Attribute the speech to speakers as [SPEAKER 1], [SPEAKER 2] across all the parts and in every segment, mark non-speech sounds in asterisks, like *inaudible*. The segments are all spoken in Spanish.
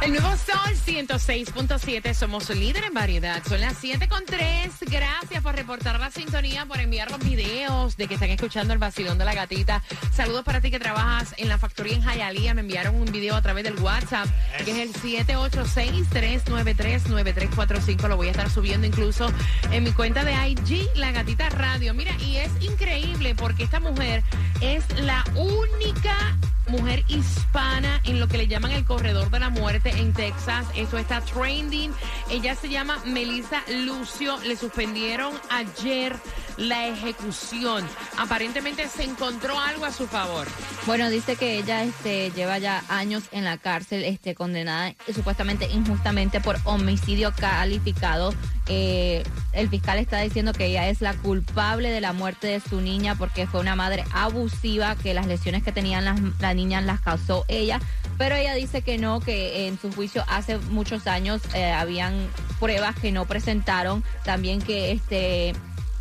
[SPEAKER 1] El nuevo Sol 106.7, somos líder en variedad. Son las 7 con 3. Gracias por reportar la sintonía, por enviar los videos de que están escuchando el vacilón de la gatita. Saludos para ti que trabajas en la factoría en Hialeah. Me enviaron un video a través del WhatsApp, que es el 786-393-9345. Lo voy a estar subiendo incluso en mi cuenta de IG, La Gatita Radio. Mira, y es increíble porque esta mujer es la única mujer hispana en lo que le llaman el corredor de la muerte en Texas. Eso está trending. Ella se llama Melissa Lucio. Le suspendieron ayer la ejecución. Aparentemente se encontró algo a su favor.
[SPEAKER 2] Bueno, dice que ella este, lleva ya años en la cárcel, este, condenada supuestamente injustamente por homicidio calificado. Eh, el fiscal está diciendo que ella es la culpable de la muerte de su niña porque fue una madre abusiva, que las lesiones que tenían las, la niña las causó ella. Pero ella dice que no, que en su juicio hace muchos años eh, habían pruebas que no presentaron, también que este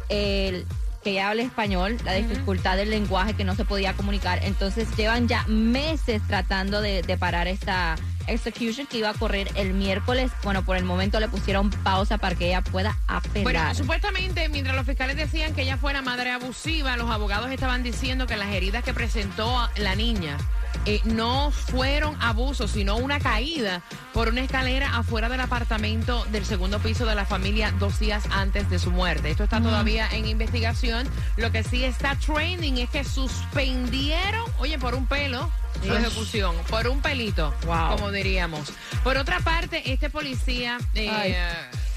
[SPEAKER 2] el que ella habla español, la dificultad del lenguaje que no se podía comunicar. Entonces llevan ya meses tratando de, de parar esta execution que iba a correr el miércoles. Bueno, por el momento le pusieron pausa para que ella pueda apelar.
[SPEAKER 1] Bueno, supuestamente, mientras los fiscales decían que ella fuera madre abusiva, los abogados estaban diciendo que las heridas que presentó la niña eh, no fueron abusos, sino una caída por una escalera afuera del apartamento del segundo piso de la familia dos días antes de su muerte. Esto está todavía en investigación. Lo que sí está trending es que suspendieron, oye, por un pelo, su ejecución, por un pelito, como diríamos. Por otra parte, este policía... Eh,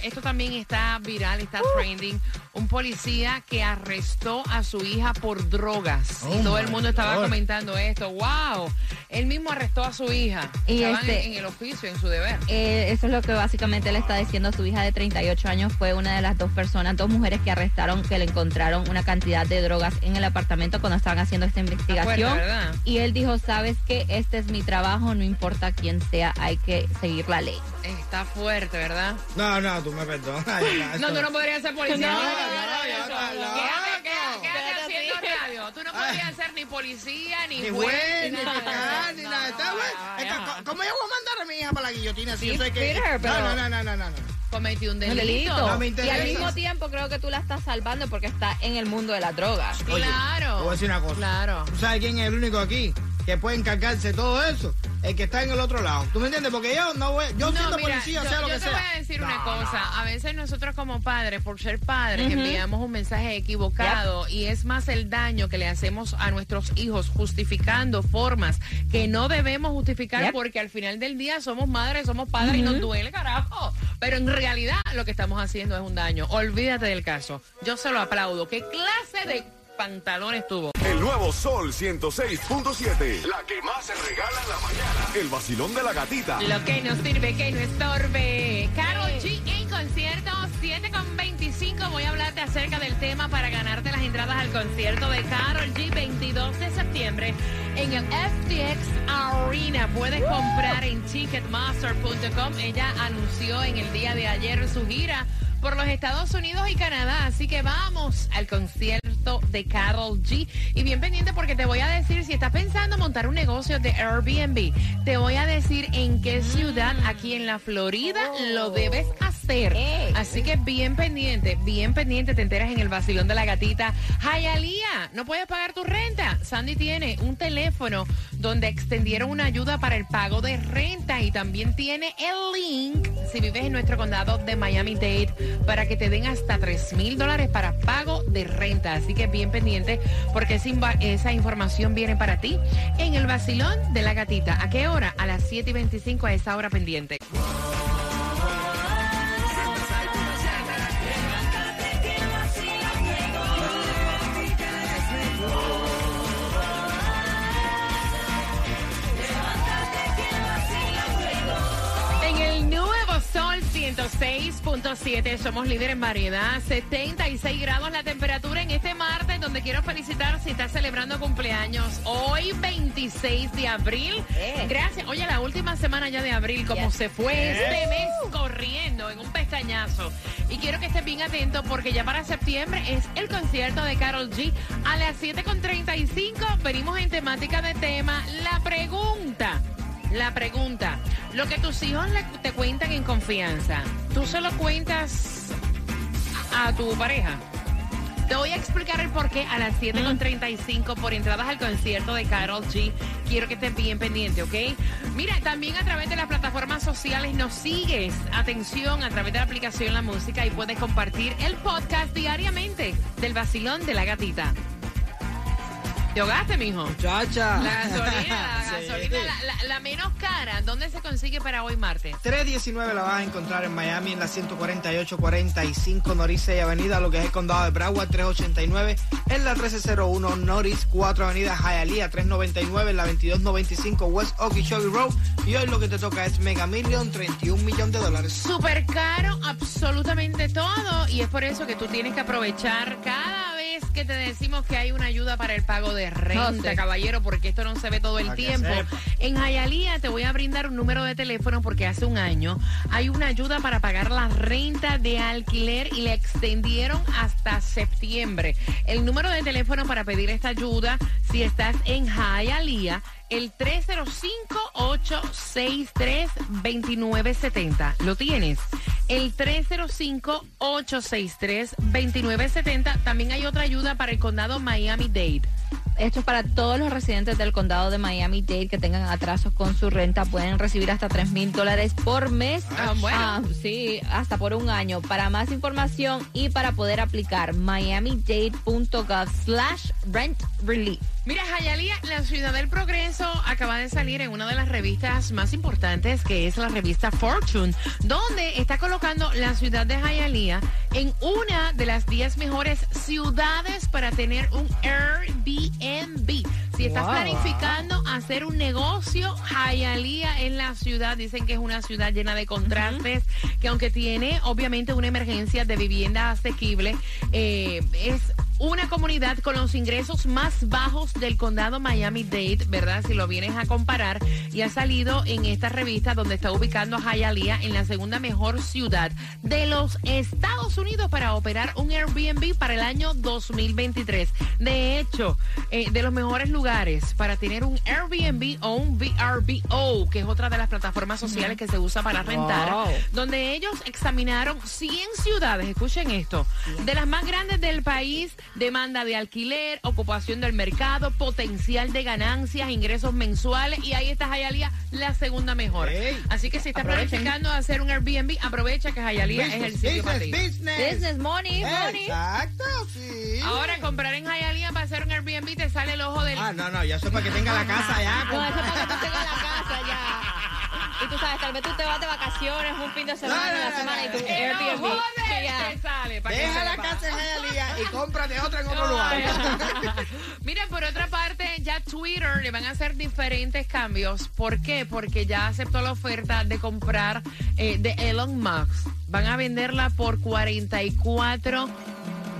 [SPEAKER 1] esto también está viral, está uh. trending. Un policía que arrestó a su hija por drogas. y oh todo el mundo estaba comentando esto. ¡Wow! Él mismo arrestó a su hija. Y este, en, el oficio, en su deber.
[SPEAKER 2] Eh, eso es lo que básicamente le está diciendo a su hija de 38 años. Fue una de las dos personas, dos mujeres que arrestaron, que le encontraron una cantidad de drogas en el apartamento cuando estaban haciendo esta investigación. y él dijo, sabes que este es mi trabajo, no importa quién sea, hay que seguir la ley.
[SPEAKER 1] Está fuerte, ¿verdad?
[SPEAKER 3] No, no, tú me perdonas.
[SPEAKER 1] no, tú no podrías ser policía. No, no, no, Quédate haciendo radio. Tú no podrías ser ni policía, ni,
[SPEAKER 3] ni
[SPEAKER 1] juez,
[SPEAKER 3] ni fiscal, ni nada. ¿Cómo yo voy a mandar a mi hija para la guillotina si yo sé que... No, no, no, no, no.
[SPEAKER 1] Cometí un delito.
[SPEAKER 2] No y al mismo tiempo creo que tú la estás salvando porque está en el mundo de la droga.
[SPEAKER 1] claro.
[SPEAKER 3] Te voy a decir una cosa.
[SPEAKER 1] Claro.
[SPEAKER 3] ¿Tú sabes quién es el único aquí que puede encargarse de todo eso? el que está en el otro lado. ¿Tú me entiendes? Porque yo no voy, yo siendo policía, sea lo que sea. Yo te
[SPEAKER 1] voy a decir una cosa. A veces nosotros como padres, por ser padres, enviamos un mensaje equivocado y es más el daño que le hacemos a nuestros hijos justificando formas que no debemos justificar porque al final del día somos madres, somos padres y nos duele, carajo. Pero en realidad lo que estamos haciendo es un daño. Olvídate del caso. Yo se lo aplaudo. ¿Qué clase de pantalones tuvo.
[SPEAKER 4] El nuevo Sol 106.7. La que más se regala en la mañana. El vacilón de la gatita.
[SPEAKER 1] Lo que no sirve, que no estorbe. Carol G en concierto 7 con 25. Voy a hablarte acerca del tema para ganarte las entradas al concierto de Carol G 22 de septiembre en el FTX Arena. Puedes comprar en ticketmaster.com. Ella anunció en el día de ayer su gira por los Estados Unidos y Canadá. Así que vamos al concierto de Carol G. Y bien pendiente porque te voy a decir, si estás pensando montar un negocio de Airbnb, te voy a decir en qué ciudad aquí en la Florida lo debes hacer. Así que bien pendiente, bien pendiente, te enteras en el vacilón de la gatita. Hayalía, no puedes pagar tu renta. Sandy tiene un teléfono donde extendieron una ayuda para el pago de renta y también tiene el link si vives en nuestro condado de Miami-Dade para que te den hasta 3 mil dólares para pago de renta. Así que bien pendiente porque esa información viene para ti en el vacilón de la gatita. ¿A qué hora? A las 7 y 25 a esa hora pendiente. 106.7, somos líderes en variedad. 76 grados la temperatura en este martes, donde quiero felicitar si estás celebrando cumpleaños. Hoy, 26 de abril.
[SPEAKER 2] Eh.
[SPEAKER 1] Gracias. Oye, la última semana ya de abril, como
[SPEAKER 2] Yes.
[SPEAKER 1] se fue este mes corriendo en un pestañazo. Y quiero que estés bien atento porque ya para septiembre es el concierto de Carol G. A las 7.35 venimos en temática de tema. La pregunta. La pregunta, lo que tus hijos le- te cuentan en confianza, ¿tú se lo cuentas a tu pareja? Te voy a explicar el por qué a las 7.35 por entradas al concierto de Carol G. Quiero que estés bien pendiente, ¿ok? Mira, también a través de las plataformas sociales nos sigues. Atención, a través de la aplicación La Música y puedes compartir el podcast diariamente del vacilón de la gatita. ¿Te ahogaste, mijo?
[SPEAKER 3] Muchacha.
[SPEAKER 1] La gasolina, la *laughs* gasolina, la, la- la menos cara. ¿Dónde se consigue para hoy martes?
[SPEAKER 3] 319 la vas a encontrar en Miami en la 148-45 Norris 6 Avenida, lo que es el condado de Broward 389 en la 1301 Norris 4 Avenida Hialeah 399 en la 2295 West Okeechobee Road y hoy lo que te toca es Mega Million 31 millones de dólares.
[SPEAKER 1] Súper caro, absolutamente todo. Y es por eso que tú tienes que aprovechar cada vez que te decimos que hay una ayuda para el pago de renta,
[SPEAKER 2] No sé.
[SPEAKER 1] caballero, porque esto no se ve todo el tiempo. En Hialeah te voy a brindar un número de teléfono porque hace un año hay una ayuda para pagar la renta de alquiler y le extendieron hasta septiembre. El número de teléfono para pedir esta ayuda, si estás en Hialeah, el 305-863-2970. ¿Lo tienes? El 305-863-2970. También hay otra ayuda para el condado Miami-Dade.
[SPEAKER 2] Esto es para todos los residentes del condado de Miami-Dade que tengan atrasos con su renta. Pueden recibir hasta 3 mil dólares por mes.
[SPEAKER 1] Ah, bueno.
[SPEAKER 2] Ah, sí, hasta por un año. Para más información y para poder aplicar, miamidade.gov slash rent relief.
[SPEAKER 1] Mira, Hialeah, la ciudad del progreso acaba de salir en una de las revistas más importantes, que es la revista Fortune, donde está colocando la ciudad de Hialeah en una de las 10 mejores ciudades para tener un Airbnb. Si estás
[SPEAKER 3] Wow.
[SPEAKER 1] planificando hacer un negocio, Hialeah en la ciudad, dicen que es una ciudad llena de contrastes, que aunque tiene obviamente una emergencia de vivienda asequible, eh, es una comunidad con los ingresos más bajos del condado Miami-Dade, ¿verdad? Si lo vienes a comparar, y ha salido en esta revista donde está ubicando a Hialeah en la segunda mejor ciudad de los Estados Unidos para operar un Airbnb para el año 2023. De hecho, eh, de los mejores lugares para tener un Airbnb o un VRBO, que es otra de las plataformas sociales que se usa para rentar,
[SPEAKER 2] Wow.
[SPEAKER 1] donde ellos examinaron 100 ciudades, escuchen esto, de las más grandes del país, demanda de alquiler, ocupación del mercado, potencial de ganancias, ingresos mensuales, y ahí está Hialeah, la segunda mejor. Así que si estás
[SPEAKER 2] aprovechen.
[SPEAKER 1] planificando hacer un Airbnb, aprovecha que Hialeah es el
[SPEAKER 3] Business,
[SPEAKER 1] sitio para
[SPEAKER 3] business,
[SPEAKER 1] ti.
[SPEAKER 3] business.
[SPEAKER 2] Business money, money.
[SPEAKER 3] Exacto, sí.
[SPEAKER 1] Ahora comprar en Hialeah para hacer un Airbnb te sale el ojo del...
[SPEAKER 3] Ah, no, no, ya eso es para que tenga la casa ya.
[SPEAKER 2] No, eso es para que tú tengas la casa ya. Y tú sabes, tal vez tú te vas de vacaciones un fin de semana,
[SPEAKER 3] No, no,
[SPEAKER 2] una
[SPEAKER 3] no,
[SPEAKER 2] semana
[SPEAKER 3] no,
[SPEAKER 2] y tu Airbnb. ya.
[SPEAKER 1] te sale. para que
[SPEAKER 3] Deja la casa en Hialeah y cómprate otra en otro lugar. *laughs*
[SPEAKER 1] Mira, por otra parte, ya Twitter le van a hacer diferentes cambios. ¿Por qué? Porque ya aceptó la oferta de comprar eh, de Elon Musk. Van a venderla por 44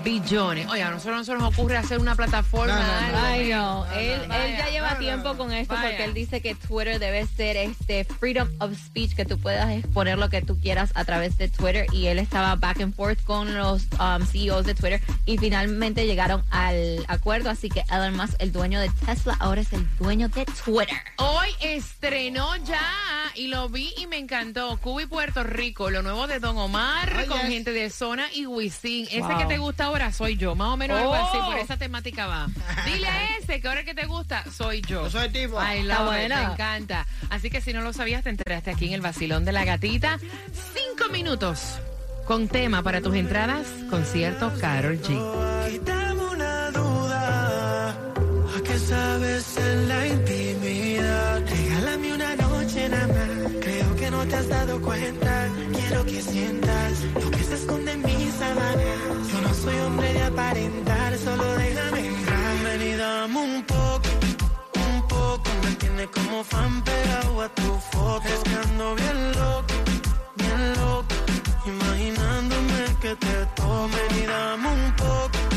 [SPEAKER 1] billones. Oye, a nosotros no se nos ocurre hacer una plataforma.
[SPEAKER 3] No, no, no.
[SPEAKER 1] algo.
[SPEAKER 2] Ay, no. Él,
[SPEAKER 1] Vaya,
[SPEAKER 2] él ya lleva tiempo
[SPEAKER 3] no.
[SPEAKER 2] con esto
[SPEAKER 1] Vaya.
[SPEAKER 2] porque él dice que Twitter debe ser este freedom of speech, que tú puedas exponer lo que tú quieras a través de Twitter. Y él estaba back and forth con los um, CEOs de Twitter y finalmente llegaron al acuerdo. Así que Elon Musk, el dueño de Tesla, ahora es el dueño de Twitter.
[SPEAKER 1] Hoy estrenó ya y lo vi y me encantó. Cuba y Puerto Rico, lo nuevo de Don Omar
[SPEAKER 3] Ay,
[SPEAKER 1] con
[SPEAKER 3] yes.
[SPEAKER 1] gente de Zona y Wisin. Ese
[SPEAKER 2] Wow.
[SPEAKER 1] que te gusta ahora soy yo, más o menos algo así,
[SPEAKER 2] Oh.
[SPEAKER 1] por esa temática va. Dile a ese que ahora que te gusta soy yo.
[SPEAKER 3] Yo soy tipo.
[SPEAKER 1] Ay, la
[SPEAKER 2] buena.
[SPEAKER 1] me encanta. Así que si no lo sabías, te enteraste aquí en el vacilón de la gatita. Cinco minutos con tema para tus entradas, concierto Carol G.
[SPEAKER 5] Quítame una duda, ¿a qué sabes en la intimidad? Regálame una noche nada más, creo que no te has dado cuenta. Quiero que sientas lo que se esconde en mis sábanas soy hombre de aparentar, solo déjame entrar. Ven y dame un poco, un poco. Me tienes como fan pegado a tu foto. Es que ando bien loco, bien loco.
[SPEAKER 1] Imaginándome que te tomen y dame un poco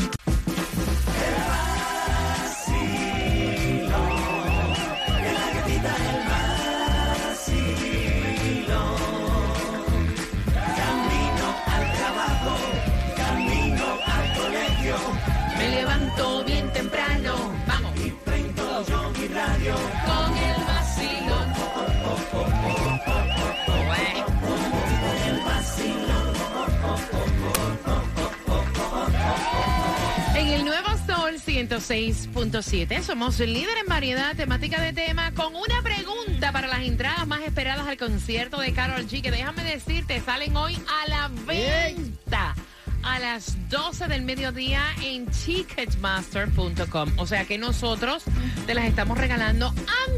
[SPEAKER 1] 106.7. Somos el líder en variedad temática de tema con una pregunta para las entradas más esperadas al concierto de Carol G. Que déjame decirte, salen hoy a la venta a las 12 del mediodía en ticketmaster.com. O sea que nosotros te las estamos regalando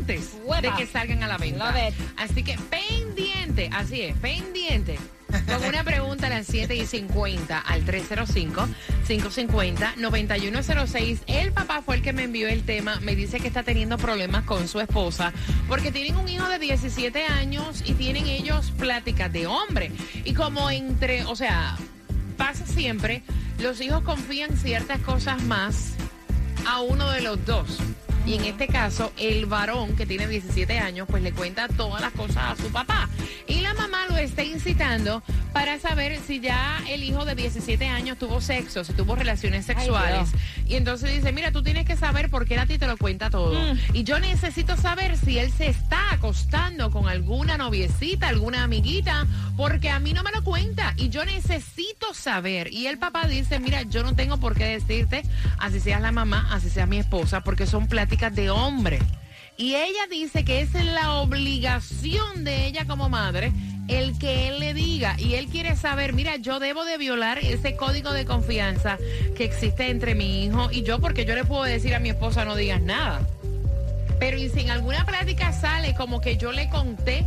[SPEAKER 1] antes de que salgan a la venta. Así que pendiente, así es, pendiente. Con una pregunta a las 7 y 50 al 305-550-9106. El papá fue el que me envió el tema. Me dice que está teniendo problemas con su esposa porque tienen un hijo de 17 años y tienen ellos pláticas de hombre. Y como entre, o sea, pasa siempre, los hijos confían ciertas cosas más a uno de los dos. Y en este caso, el varón que tiene 17 años, pues le cuenta todas las cosas a su papá. Y la mamá lo está incitando para saber si ya el hijo de 17 años tuvo sexo, si tuvo relaciones sexuales. y entonces dice, mira, tú tienes que saber por qué a ti te lo cuenta todo. Mm. Y yo necesito saber si él se está acostando con alguna noviecita, alguna amiguita, porque a mí no me lo cuenta. Y yo necesito saber. Y el papá dice, mira, yo no tengo por qué decirte, así seas la mamá, así sea mi esposa, porque son pláticas de hombre. Y ella dice que esa es la obligación de ella como madre el que él le diga y él quiere saber, mira, yo debo de violar ese código de confianza que existe entre mi hijo y yo porque yo le puedo decir a mi esposa no digas nada. Pero y si en alguna plática sale como que yo le conté,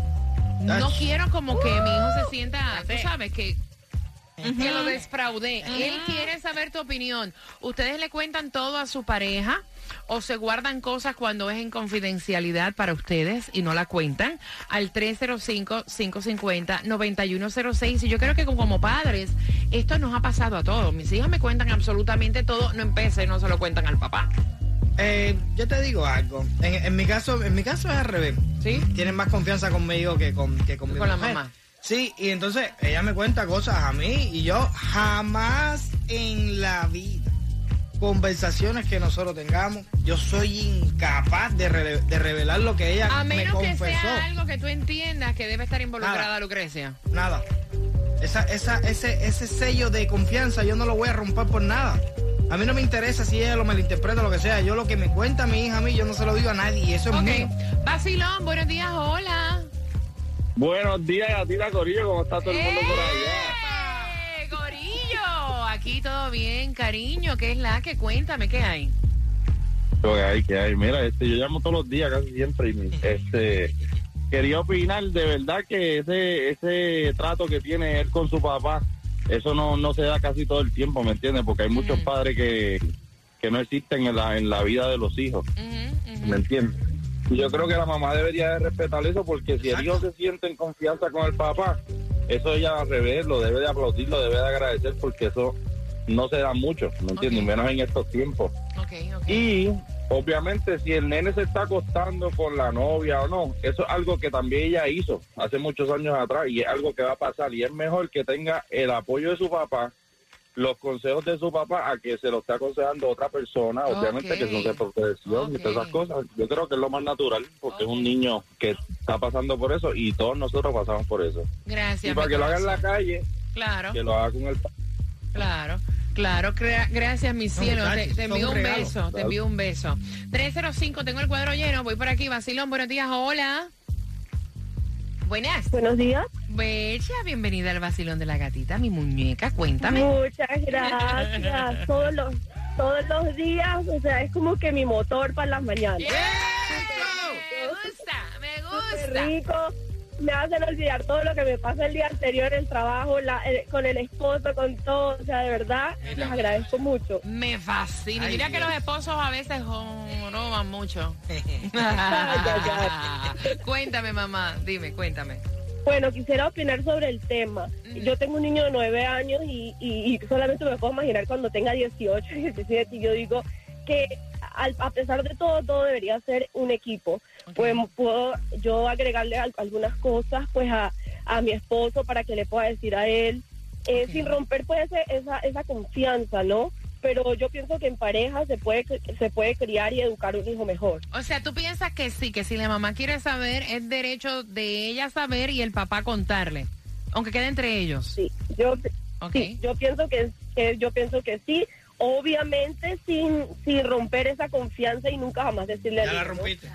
[SPEAKER 1] no quiero como que mi hijo se sienta, tú sabes, que que lo desfraudé. Él quiere saber tu opinión. ¿Ustedes le cuentan todo a su pareja? O se guardan cosas cuando es en confidencialidad para ustedes y no la cuentan al 305-550-9106. Y yo creo que como padres, esto nos ha pasado a todos. Mis hijas me cuentan absolutamente todo, no empecé, no se lo cuentan al papá.
[SPEAKER 3] Eh, yo te digo algo. En, mi caso, en mi caso es al revés. ¿Sí? Tienen más confianza conmigo que con, que con,
[SPEAKER 1] con la mamá.
[SPEAKER 3] Sí, y entonces ella me cuenta cosas a mí y yo jamás en la vida conversaciones que nosotros tengamos, yo soy incapaz de, revelar lo que ella
[SPEAKER 1] a
[SPEAKER 3] menos
[SPEAKER 1] que sea algo que tú entiendas que debe estar involucrada Lucrecia.
[SPEAKER 3] Nada. Esa, esa, ese, ese sello de confianza yo no lo voy a romper por nada. A mí no me interesa si ella lo malinterpreta o lo que sea. Yo lo que me cuenta mi hija a mí, yo no se lo digo a nadie. Eso es mío.
[SPEAKER 1] Basilón, buenos días, hola.
[SPEAKER 6] Buenos días, Gatita Corillo, ¿cómo está todo el mundo por allá?
[SPEAKER 1] Aquí todo bien, cariño. ¿Qué es la que? Cuéntame, ¿qué hay?
[SPEAKER 6] ¿Qué hay? ¿Qué hay? Mira, este, yo llamo todos los días, casi siempre, y este, quería opinar de verdad que ese, ese trato que tiene él con su papá, eso no, no se da casi todo el tiempo, ¿me entiendes? Porque hay muchos padres que, que no existen en la, en la vida de los hijos, ¿me entiendes? Y yo creo que la mamá debería de respetar eso porque si el hijo se siente en confianza con el papá, eso ella al revés lo debe de aplaudir, lo debe de agradecer porque eso no se da mucho, ¿me entiendes? Menos en estos tiempos. Y obviamente si el nene se está acostando con la novia o no, eso es algo que también ella hizo hace muchos años atrás y es algo que va a pasar y es mejor que tenga el apoyo de su papá los consejos de su papá a que se lo esté aconsejando otra persona, obviamente que son de protección y todas esas cosas. Yo creo que es lo más natural porque es un niño que está pasando por eso y todos nosotros pasamos por eso.
[SPEAKER 1] Gracias.
[SPEAKER 6] Y para que lo haga en la calle,
[SPEAKER 1] claro.
[SPEAKER 6] que lo haga con el
[SPEAKER 1] Claro. Claro, gracias, mi cielo. te, envío un beso, te envío un beso. 305, tengo el cuadro lleno, voy por aquí. Basilón, buenos días, hola. Buenas.
[SPEAKER 7] Buenos días.
[SPEAKER 1] Bella, bienvenida al vacilón de la gatita, mi muñeca, cuéntame.
[SPEAKER 7] Muchas gracias. todos los todos los días, o sea, es como que mi motor para las mañanas.
[SPEAKER 1] Me gusta, me gusta.
[SPEAKER 7] rico. Me hacen olvidar todo lo que me pasa el día anterior, el trabajo, la, con el esposo, con todo. O sea, de verdad, les agradezco mucho.
[SPEAKER 1] Me fascina. Mira que los esposos a veces roban mucho. *laughs* cuéntame, mamá. Dime, cuéntame.
[SPEAKER 7] Bueno, quisiera opinar sobre el tema. Yo tengo un niño de nueve años y, solamente me puedo imaginar cuando tenga 18, 17 y yo digo que a pesar de todo, todo debería ser un equipo. Pues puedo yo agregarle algunas cosas pues a, mi esposo para que le pueda decir a él, eh, sin romper pues esa, esa confianza, ¿no? pero yo pienso que en pareja se puede se puede criar y educar un hijo mejor.
[SPEAKER 1] O sea, tú piensas que sí, que si la mamá quiere saber es derecho de ella saber y el papá contarle, aunque quede entre ellos.
[SPEAKER 7] Sí, yo sí, yo pienso que, yo pienso que sí. Obviamente sin, sin romper esa confianza y nunca jamás decirle
[SPEAKER 3] Ya
[SPEAKER 7] al
[SPEAKER 3] la rompiste.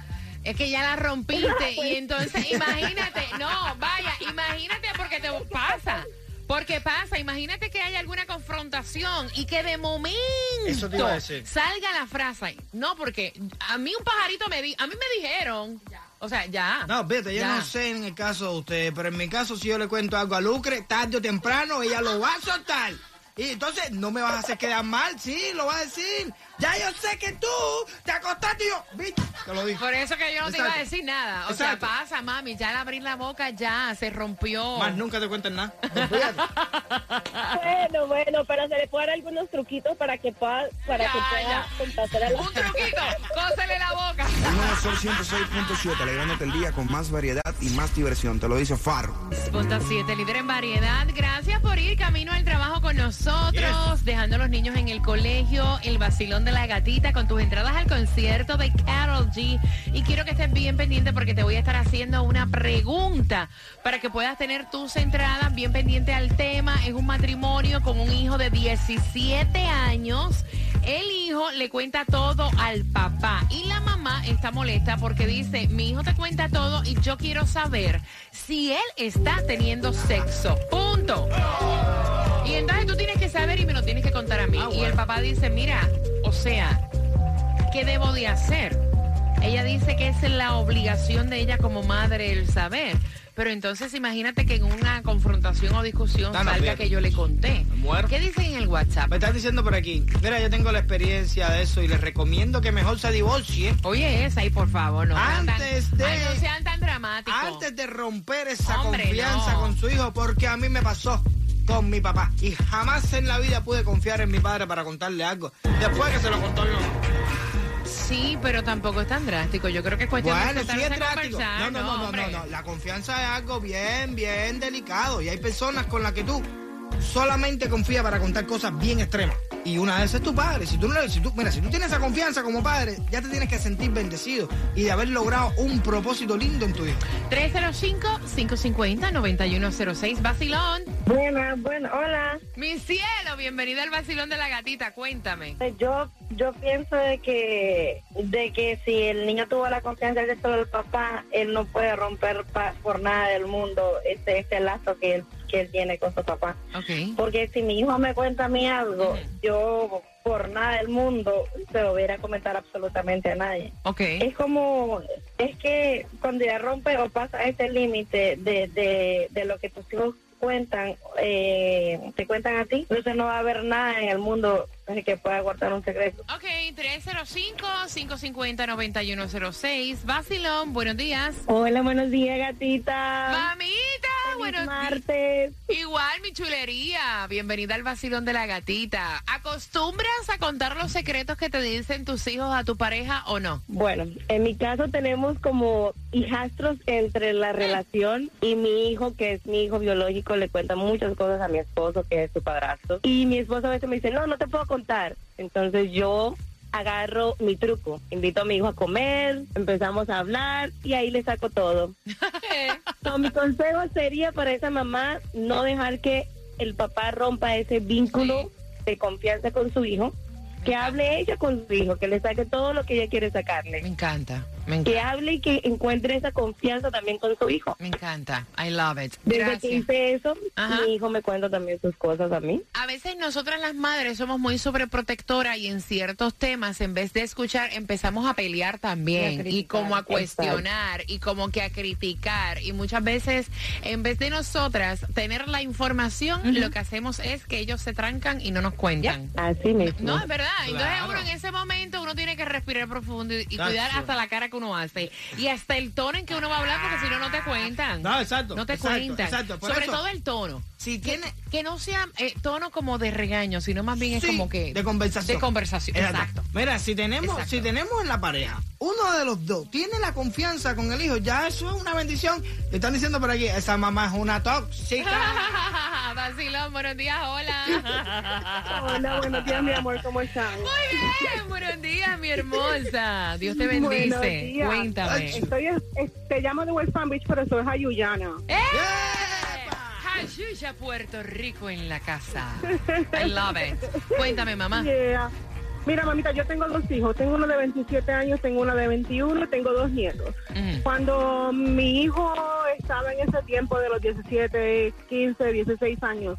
[SPEAKER 1] Es que ya la rompiste y *laughs* entonces imagínate, no, vaya, imagínate porque te pasa. Porque pasa, imagínate que haya alguna confrontación y que de momento
[SPEAKER 3] Eso te iba a decir.
[SPEAKER 1] salga la frase. No, porque a mí un pajarito me di, a mí me dijeron, o sea, ya.
[SPEAKER 3] No, fíjate, yo
[SPEAKER 1] Ya.
[SPEAKER 3] no sé en el caso de ustedes, pero en mi caso, si yo le cuento algo a Lucre, tarde o temprano, ella lo va a soltar. Y entonces no me vas a hacer quedar mal, sí, lo va a decir. Ya yo sé que tú te acostaste y yo, ¿viste? Te lo dije.
[SPEAKER 1] Por eso que yo no te iba a decir nada. O
[SPEAKER 3] Exacto.
[SPEAKER 1] sea, pasa, mami, ya al abrir la boca ya se rompió.
[SPEAKER 3] Más nunca te cuenten nada. *laughs*
[SPEAKER 7] Bueno, bueno, pero se le puede dar algunos truquitos para que pueda, para
[SPEAKER 1] Ya,
[SPEAKER 7] que pueda complacer a la
[SPEAKER 1] Un truquito, cósele la boca.
[SPEAKER 8] Nuevo Sol 106.7, alegrándote el día con más variedad y más diversión. Te lo dice Faro.
[SPEAKER 1] Punto 7, líder en variedad. Gracias por ir camino al trabajo con nosotros, dejando a los niños en el colegio, el vacilón de la gatita con tus entradas al concierto de Carol G. Y quiero que estés bien pendiente porque te voy a estar haciendo una pregunta para que puedas tener tus entradas bien pendiente al tema. Es un matrimonio con un hijo de 17 años. El hijo le cuenta todo al papá y la mamá está molesta porque dice, mi hijo te cuenta todo y yo quiero saber si él está teniendo sexo. Punto. Y entonces tú tienes que saber y me lo tienes que contar a mí.
[SPEAKER 3] Ah,
[SPEAKER 1] Y el papá dice, mira, sea, ¿qué debo de hacer? Ella dice que es la obligación de ella como madre el saber. Pero entonces imagínate que en una confrontación o discusión
[SPEAKER 3] No, no,
[SPEAKER 1] salga
[SPEAKER 3] fíjate.
[SPEAKER 1] que yo le conté.
[SPEAKER 3] Me muero.
[SPEAKER 1] ¿Qué dice en el WhatsApp?
[SPEAKER 3] Me están diciendo por aquí, mira, yo tengo la experiencia de eso y les recomiendo que mejor se divorcie
[SPEAKER 1] Oye, esa y por favor, no tan-
[SPEAKER 3] Antes de-
[SPEAKER 1] Ay, no sean tan dramáticos.
[SPEAKER 3] antes de romper esa
[SPEAKER 1] Hombre,
[SPEAKER 3] confianza
[SPEAKER 1] no.
[SPEAKER 3] con su hijo, porque a mí me pasó con mi papá y jamás en la vida pude confiar en mi padre para contarle algo. Después que se lo contó mamá.
[SPEAKER 1] Sí, pero tampoco es tan drástico. Yo creo que es cuestión
[SPEAKER 3] Bueno,
[SPEAKER 1] de
[SPEAKER 3] sí es drástico. No, no, no, no, no, no. La confianza es algo bien, bien delicado. Y hay personas con las que tú solamente confías para contar cosas bien extremas. Y una de esas es tu padre. Si tú, no, si tú, mira, si tú tienes esa confianza como padre, ya te tienes que sentir bendecido y de haber logrado un propósito lindo en tu hijo.
[SPEAKER 1] 305-550-9106. Vacilón.
[SPEAKER 7] Buena, bueno, hola.
[SPEAKER 1] Mi cielo, bienvenida al vacilón de la gatita. Cuéntame.
[SPEAKER 7] Yo yo pienso de que de que si el niño tuvo la confianza del resto del papá, él no puede romper pa- por nada del mundo este este lazo que él que él tiene con su papá.
[SPEAKER 1] Ok.
[SPEAKER 7] Porque si mi hijo me cuenta a mí algo, yo por nada del mundo se lo voy a comentar absolutamente a nadie.
[SPEAKER 1] Ok.
[SPEAKER 7] Es como, es que cuando ya rompe o pasa ese límite de, de, de lo que tus hijos cuentan, eh, te cuentan a ti, entonces no va a haber nada en el mundo que pueda guardar un secreto.
[SPEAKER 1] Ok, 305-550-9106. Vacilón, buenos días.
[SPEAKER 7] Hola, buenos días, gatita. Feliz
[SPEAKER 1] buenos días.
[SPEAKER 7] martes.
[SPEAKER 1] Igual, mi chulería. Bienvenida al vacilón de la gatita. ¿Acostumbras a contar los secretos que te dicen tus hijos a tu pareja o no?
[SPEAKER 7] Bueno, en mi caso tenemos como hijastros entre la relación y mi hijo, que es mi hijo biológico, le cuenta muchas cosas a mi esposo, que es su padrastro. Y mi esposo a veces me dice, no, no te puedo contar. Entonces yo agarro mi truco, invito a mi hijo a comer, empezamos a hablar y ahí le saco todo. *laughs* So, mi consejo sería para esa mamá no dejar que el papá rompa ese vínculo de confianza con su hijo, que hable ella con su hijo, que le saque todo lo que ella quiere
[SPEAKER 1] Me
[SPEAKER 7] sacarle,
[SPEAKER 1] encanta, me
[SPEAKER 7] que hable y que encuentre esa confianza también con su hijo.
[SPEAKER 1] Me encanta. I love it.
[SPEAKER 7] Desde que hice eso,
[SPEAKER 1] Ajá.
[SPEAKER 7] mi hijo me cuenta también sus cosas a mí.
[SPEAKER 1] A veces nosotras las madres somos muy sobreprotectoras y en ciertos temas, en vez de escuchar, empezamos a pelear
[SPEAKER 7] Y
[SPEAKER 1] también y,
[SPEAKER 7] criticar,
[SPEAKER 1] como a cuestionar y como que a criticar. Y muchas veces, en vez de nosotras tener la información, lo que hacemos es que ellos se trancan y no nos cuentan.
[SPEAKER 7] Así mismo.
[SPEAKER 1] No, es verdad. Entonces uno en ese momento uno tiene que respirar profundo y, y cuidar hasta la cara que uno hace. Y hasta el tono en que uno va a hablar, porque si no, no te cuentan.
[SPEAKER 3] No, exacto,
[SPEAKER 1] No te
[SPEAKER 3] exacto,
[SPEAKER 1] cuentan.
[SPEAKER 3] exacto, por
[SPEAKER 1] Sobre
[SPEAKER 3] eso-
[SPEAKER 1] todo el tono.
[SPEAKER 3] Si
[SPEAKER 1] Que,
[SPEAKER 3] tiene...
[SPEAKER 1] que no sea eh, tono como de regaño, sino más bien es como que...
[SPEAKER 3] de conversación.
[SPEAKER 1] De conversación, exacto.
[SPEAKER 3] Mira, si tenemos,
[SPEAKER 1] Exacto.
[SPEAKER 3] si tenemos en la pareja, uno de los dos tiene la confianza con el hijo, ya eso es una bendición. Le están diciendo por aquí, esa mamá es una tóxica. *laughs*
[SPEAKER 1] Vacilón, buenos días, hola. *laughs*
[SPEAKER 7] Hola, buenos días, mi amor, ¿cómo están?
[SPEAKER 1] Muy bien, buenos días, mi hermosa. Dios te *laughs*
[SPEAKER 7] Buenos
[SPEAKER 1] bendice.
[SPEAKER 7] Días.
[SPEAKER 1] Cuéntame.
[SPEAKER 7] Estoy, te llamo de West Palm Beach, pero soy hayuyana.
[SPEAKER 1] ¡Eh! Hayuya. Puerto Rico en la casa. *laughs* I love it. Cuéntame, mamá.
[SPEAKER 9] Yeah. Mira, mamita, yo tengo dos hijos. Tengo uno de 27 años, tengo uno de 21 y tengo dos nietos.
[SPEAKER 1] Ujú.
[SPEAKER 9] Cuando mi hijo estaba en ese tiempo de los 17, 15, 16 años,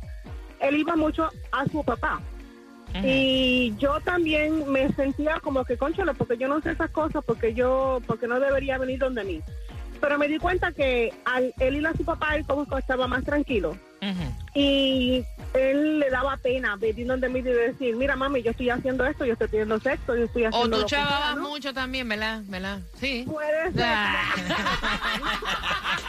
[SPEAKER 9] él iba mucho a su papá. Y yo también me sentía como que, conchale, porque yo no sé esas cosas, porque yo, porque no debería venir donde mí. Pero me di cuenta que al él ir a su papá, él como que estaba más tranquilo. Y él le daba pena venir donde mí y decir, mira mami, yo estoy haciendo esto, yo estoy teniendo sexo, yo estoy
[SPEAKER 1] O
[SPEAKER 9] haciendo
[SPEAKER 1] tú
[SPEAKER 9] que sea",
[SPEAKER 1] chavabas
[SPEAKER 9] ¿no?
[SPEAKER 1] mucho también, ¿verdad? ¿Verdad? Sí.
[SPEAKER 9] Puede ser.
[SPEAKER 1] Ah. *laughs*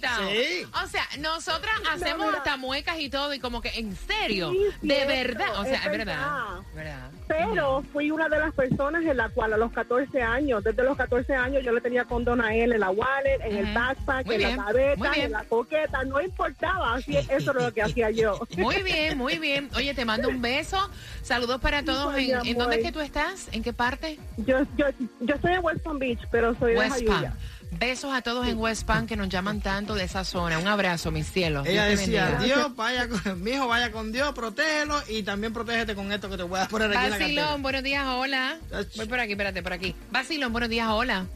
[SPEAKER 1] De.
[SPEAKER 3] Sí.
[SPEAKER 1] O sea, nosotras hacemos
[SPEAKER 9] mira.
[SPEAKER 1] hasta muecas y todo y como que, ¿en serio?
[SPEAKER 9] Sí,
[SPEAKER 1] de
[SPEAKER 9] cierto,
[SPEAKER 1] verdad. O sea,
[SPEAKER 9] es
[SPEAKER 1] es verdad.
[SPEAKER 9] Pero fui una de las personas en la cual a los 14 años, desde los 14 años yo le tenía condón a él en la wallet, en el backpack,
[SPEAKER 1] Muy
[SPEAKER 9] en
[SPEAKER 1] bien,
[SPEAKER 9] la
[SPEAKER 1] bien.
[SPEAKER 9] en la coqueta, no importaba, así eso era lo que hacía yo. *laughs*
[SPEAKER 1] Muy bien, muy bien. Oye, te mando un beso. Saludos para todos.
[SPEAKER 9] Ay,
[SPEAKER 1] ¿En,
[SPEAKER 9] mi
[SPEAKER 1] ¿en dónde es que tú estás? ¿En qué parte?
[SPEAKER 9] Yo, yo, yo estoy en West Palm Beach, pero soy de
[SPEAKER 1] West Palm.
[SPEAKER 9] Jayuya.
[SPEAKER 1] Besos a todos en West Palm que nos llaman tanto de esa zona. Un abrazo, mis cielos.
[SPEAKER 3] Ella
[SPEAKER 1] Dios te
[SPEAKER 3] decía,
[SPEAKER 1] bendiga.
[SPEAKER 3] Dios, vaya con, *laughs* mi hijo, vaya con Dios, protégelo y también protégete con esto que te voy a poner aquí en la cartera.
[SPEAKER 1] Basilón, buenos días, hola. Voy por aquí, espérate, por aquí. Basilón, buenos días, hola.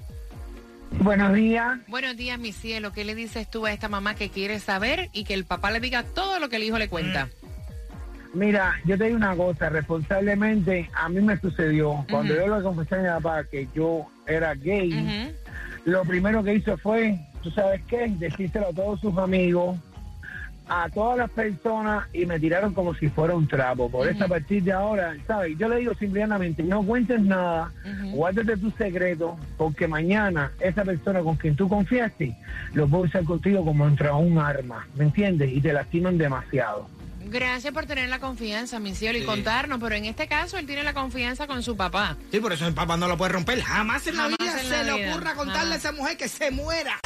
[SPEAKER 10] Buenos días.
[SPEAKER 1] Buenos días, mi cielo. ¿Qué le dices tú a esta mamá que quiere saber y que el papá le diga todo lo que el hijo le cuenta?
[SPEAKER 10] Mira, yo te digo una cosa, responsablemente a mí me sucedió cuando yo le confesé a mi papá que yo era gay. Lo primero que hizo fue, ¿tú sabes qué? Decírselo a todos sus amigos, a todas las personas y me tiraron como si fuera un trapo. Por eso a partir de ahora, ¿sabes? Yo le digo simplemente, no cuentes nada, guárdate tu secreto, porque mañana esa persona con quien tú confiaste lo puede usar contigo como contra un arma, ¿me entiendes? Y te lastiman demasiado.
[SPEAKER 1] Gracias por tener la confianza, mi cielo, y
[SPEAKER 3] Sí.
[SPEAKER 1] contarnos, pero en este caso él tiene la confianza con su papá.
[SPEAKER 3] Sí, por eso el papá no lo puede romper. Jamás en
[SPEAKER 1] Jamás
[SPEAKER 3] la vida
[SPEAKER 1] en
[SPEAKER 3] se
[SPEAKER 1] la
[SPEAKER 3] le
[SPEAKER 1] vida.
[SPEAKER 3] ocurra contarle
[SPEAKER 1] Jamás.
[SPEAKER 3] a esa mujer que se muera.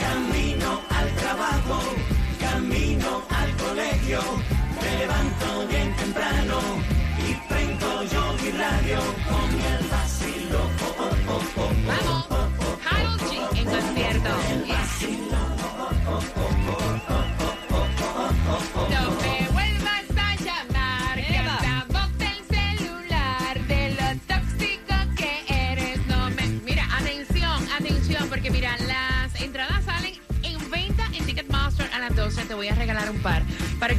[SPEAKER 5] Camino al trabajo, camino al colegio,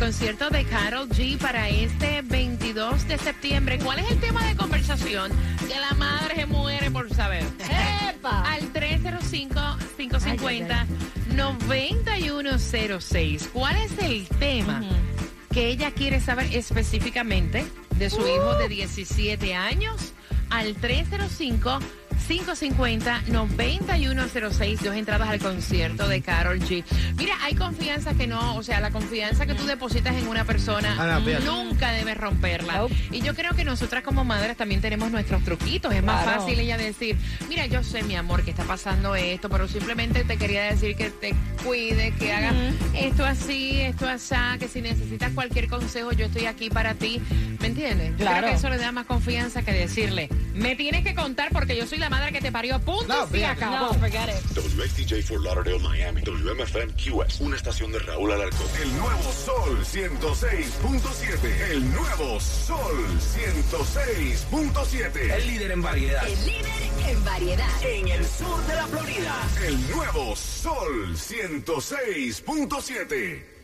[SPEAKER 1] concierto de Carol G para este 22 de septiembre. ¿Cuál es el tema de conversación? Que la madre se muere por saber.
[SPEAKER 11] ¡Epa!
[SPEAKER 1] Al 305-550-9106. ¿Cuál es el tema que ella quiere saber específicamente de su hijo de 17 años? Al 305 550-9106, dos entradas al concierto de Carol G. Mira, hay confianza que no, o sea, la confianza que tú depositas en una persona
[SPEAKER 3] Ah,
[SPEAKER 1] nunca debes romperla.
[SPEAKER 11] Nope.
[SPEAKER 1] Y yo creo que nosotras como madres también tenemos nuestros truquitos. Es más
[SPEAKER 11] Claro.
[SPEAKER 1] fácil ella decir, mira, yo sé, mi amor, que está pasando esto, pero simplemente te quería decir que te cuide, que haga esto así, esto así, que si necesitas cualquier consejo, yo estoy aquí para ti. ¿Me entiendes? Yo
[SPEAKER 11] Claro.
[SPEAKER 1] creo que eso le da más confianza que decirle, me tienes que contar porque yo soy la madre que te parió. Punto
[SPEAKER 3] No,
[SPEAKER 1] y acabó.
[SPEAKER 11] forget it.
[SPEAKER 4] WXTJ for Lauderdale, Miami. WMFM QS. Una estación de Raúl Alarcón. El nuevo Sol 106.7. El nuevo Sol 106.7.
[SPEAKER 12] El líder en variedad.
[SPEAKER 2] El líder en variedad.
[SPEAKER 5] En el sur de la Florida.
[SPEAKER 4] El nuevo Sol 106.7.